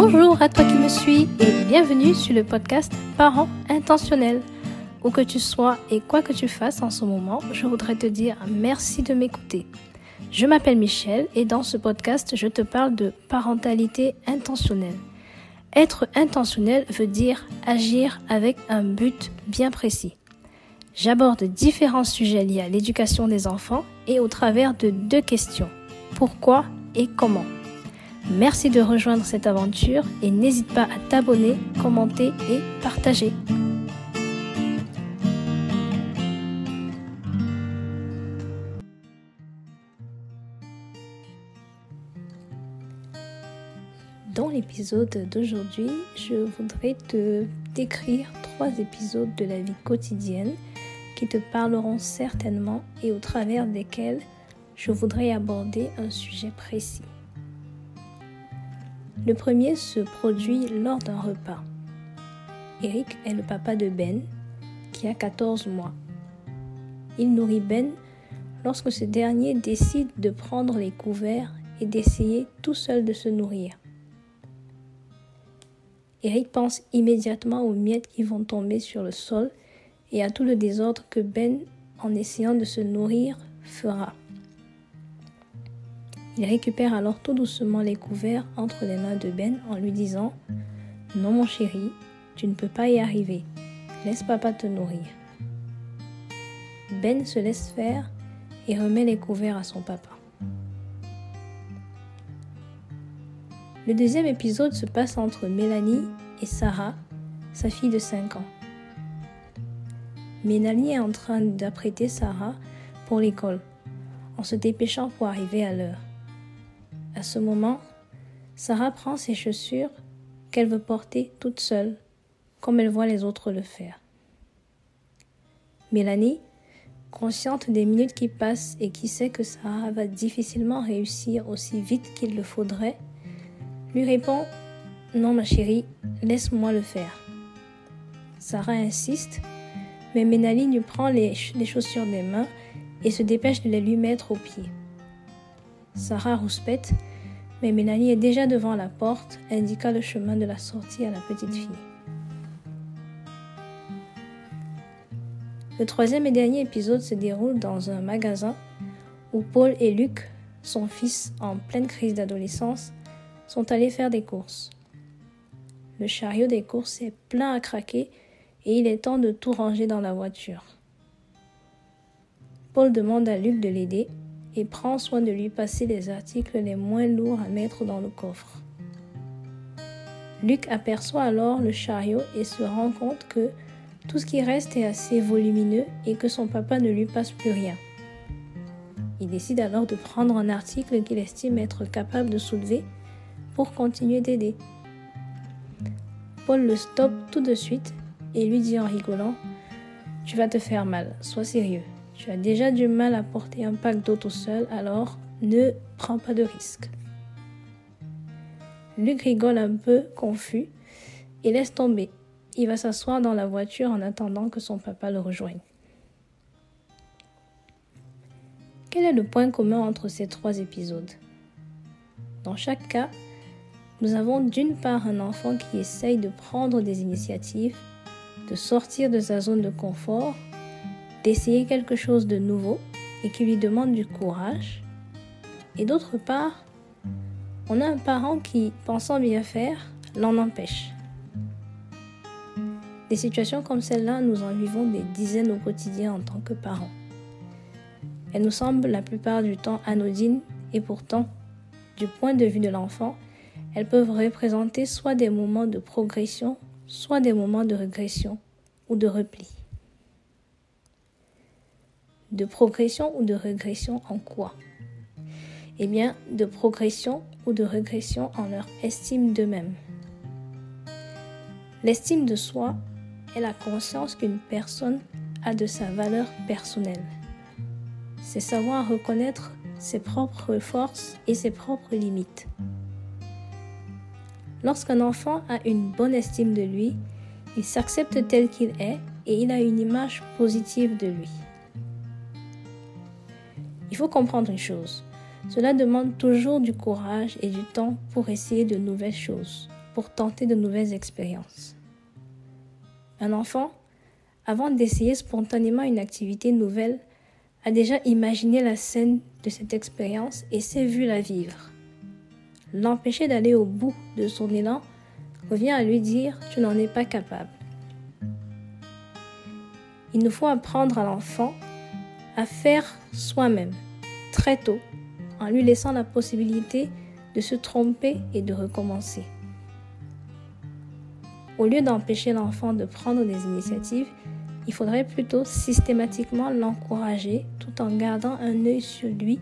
Bonjour à toi qui me suis et bienvenue sur le podcast Parents intentionnels. Où que tu sois et quoi que tu fasses en ce moment, je voudrais te dire merci de m'écouter. Je m'appelle Michel et dans ce podcast, je te parle de parentalité intentionnelle. Être intentionnel veut dire agir avec un but bien précis. J'aborde différents sujets liés à l'éducation des enfants et au travers de deux questions. Pourquoi et comment? Merci de rejoindre cette aventure et n'hésite pas à t'abonner, commenter et partager. Dans l'épisode d'aujourd'hui, je voudrais te décrire trois épisodes de la vie quotidienne qui te parleront certainement et au travers desquels je voudrais aborder un sujet précis. Le premier se produit lors d'un repas. Eric est le papa de Ben, qui a 14 mois. Il nourrit Ben lorsque ce dernier décide de prendre les couverts et d'essayer tout seul de se nourrir. Eric pense immédiatement aux miettes qui vont tomber sur le sol et à tout le désordre que Ben, en essayant de se nourrir, fera. Il récupère alors tout doucement les couverts entre les mains de Ben en lui disant ⁇ Non mon chéri, tu ne peux pas y arriver. Laisse papa te nourrir. Ben se laisse faire et remet les couverts à son papa. Le deuxième épisode se passe entre Mélanie et Sarah, sa fille de 5 ans. Mélanie est en train d'apprêter Sarah pour l'école, en se dépêchant pour arriver à l'heure. À ce moment, Sarah prend ses chaussures qu'elle veut porter toute seule, comme elle voit les autres le faire. Mélanie, consciente des minutes qui passent et qui sait que Sarah va difficilement réussir aussi vite qu'il le faudrait, lui répond Non, ma chérie, laisse-moi le faire. Sarah insiste, mais Ménalie lui prend les, les, chaussures des mains et se dépêche de les lui mettre aux pieds. Sarah rouspète, mais Mélanie est déjà devant la porte, indiquant le chemin de la sortie à la petite fille. Le troisième et dernier épisode se déroule dans un magasin où Paul et Luc, son fils en pleine crise d'adolescence, sont allés faire des courses. Le chariot des courses est plein à craquer et il est temps de tout ranger dans la voiture. Paul demande à Luc de l'aider et prend soin de lui passer les articles les moins lourds à mettre dans le coffre. Luc aperçoit alors le chariot et se rend compte que tout ce qui reste est assez volumineux et que son papa ne lui passe plus rien. Il décide alors de prendre un article qu'il estime être capable de soulever pour continuer d'aider. Paul le stoppe tout de suite et lui dit en rigolant Tu vas te faire mal, sois sérieux. Tu as déjà du mal à porter un pack d'eau tout seul, alors ne prends pas de risques. Luc rigole un peu, confus, et laisse tomber. Il va s'asseoir dans la voiture en attendant que son papa le rejoigne. Quel est le point commun entre ces trois épisodes? Dans chaque cas, nous avons d'une part un enfant qui essaye de prendre des initiatives, de sortir de sa zone de confort, d'essayer quelque chose de nouveau et qui lui demande du courage. Et d'autre part, on a un parent qui, pensant bien faire, l'en empêche. Des situations comme celle-là, nous en vivons des dizaines au quotidien en tant que parents. Elles nous semblent la plupart du temps anodines et pourtant, du point de vue de l'enfant, elles peuvent représenter soit des moments de progression, soit des moments de régression ou de repli. De progression ou de régression en quoi? Eh bien, de progression ou de régression en leur estime d'eux-mêmes. L'estime de soi est la conscience qu'une personne a de sa valeur personnelle. C'est savoir reconnaître ses propres forces et ses propres limites. Lorsqu'un enfant a une bonne estime de lui, il s'accepte tel qu'il est et il a une image positive de lui. Il faut comprendre une chose. Cela demande toujours du courage et du temps pour essayer de nouvelles choses, pour tenter de nouvelles expériences. Un enfant, avant d'essayer spontanément une activité nouvelle, a déjà imaginé la scène de cette expérience et s'est vu la vivre. L'empêcher d'aller au bout de son élan revient à lui dire tu n'en es pas capable. Il nous faut apprendre à l'enfant à faire soi-même très tôt en lui laissant la possibilité de se tromper et de recommencer. Au lieu d'empêcher l'enfant de prendre des initiatives, il faudrait plutôt systématiquement l'encourager tout en gardant un œil sur lui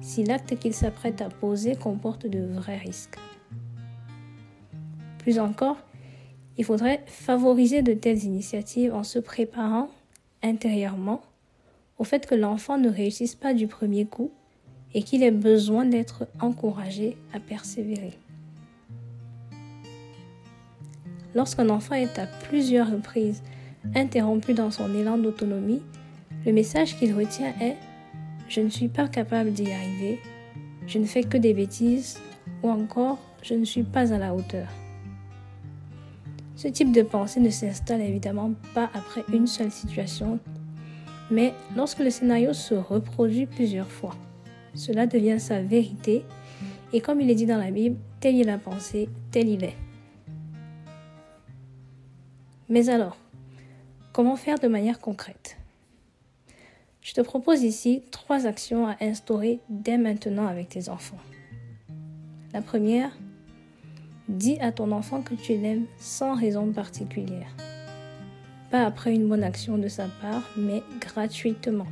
si l'acte qu'il s'apprête à poser comporte de vrais risques. Plus encore, il faudrait favoriser de telles initiatives en se préparant intérieurement au fait que l'enfant ne réussisse pas du premier coup et qu'il ait besoin d'être encouragé à persévérer. Lorsqu'un enfant est à plusieurs reprises interrompu dans son élan d'autonomie, le message qu'il retient est ⁇ Je ne suis pas capable d'y arriver, je ne fais que des bêtises, ou encore ⁇ Je ne suis pas à la hauteur ⁇ Ce type de pensée ne s'installe évidemment pas après une seule situation, mais lorsque le scénario se reproduit plusieurs fois. Cela devient sa vérité, et comme il est dit dans la Bible, telle est la pensée, tel il est. Mais alors, comment faire de manière concrète? Je te propose ici trois actions à instaurer dès maintenant avec tes enfants. La première, dis à ton enfant que tu l'aimes sans raison particulière. Après une bonne action de sa part, mais gratuitement.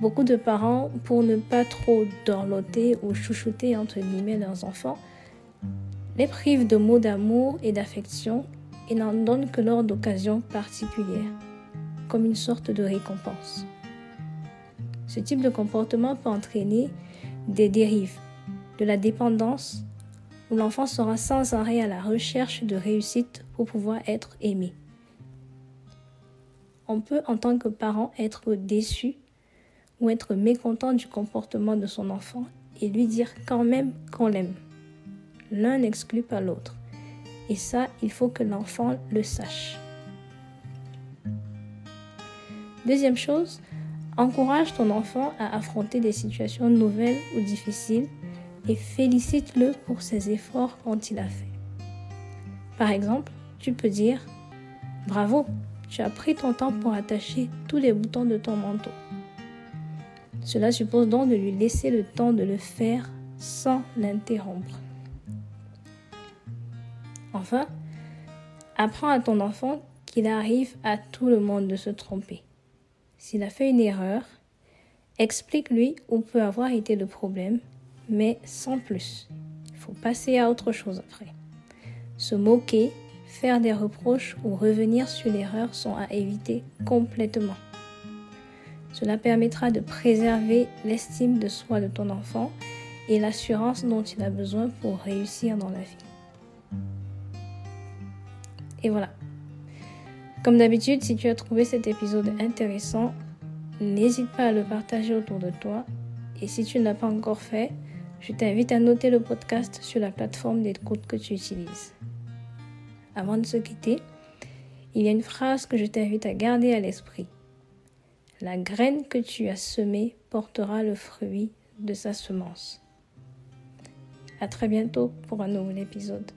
Beaucoup de parents, pour ne pas trop dorloter ou chouchouter entre guillemets leurs enfants, les privent de mots d'amour et d'affection et n'en donnent que lors d'occasions particulières, comme une sorte de récompense. Ce type de comportement peut entraîner des dérives, de la dépendance, où l'enfant sera sans arrêt à la recherche de réussite pour pouvoir être aimé on peut en tant que parent être déçu ou être mécontent du comportement de son enfant et lui dire quand même qu'on l'aime. L'un n'exclut pas l'autre. Et ça, il faut que l'enfant le sache. Deuxième chose, encourage ton enfant à affronter des situations nouvelles ou difficiles et félicite-le pour ses efforts quand il a fait. Par exemple, tu peux dire Bravo, tu as pris ton temps pour attacher tous les boutons de ton manteau. Cela suppose donc de lui laisser le temps de le faire sans l'interrompre. Enfin, apprends à ton enfant qu'il arrive à tout le monde de se tromper. S'il a fait une erreur, explique-lui où peut avoir été le problème, mais sans plus. Il faut passer à autre chose après. Se moquer, faire des reproches ou revenir sur l'erreur sont à éviter complètement. Cela permettra de préserver l'estime de soi de ton enfant et l'assurance dont il a besoin pour réussir dans la vie. Et voilà. Comme d'habitude, si tu as trouvé cet épisode intéressant, n'hésite pas à le partager autour de toi. Et si tu ne l'as pas encore fait, je t'invite à noter le podcast sur la plateforme d'écoute que tu utilises. Avant de se quitter, il y a une phrase que je t'invite à garder à l'esprit. La graine que tu as semée portera le fruit de sa semence. À très bientôt pour un nouvel épisode.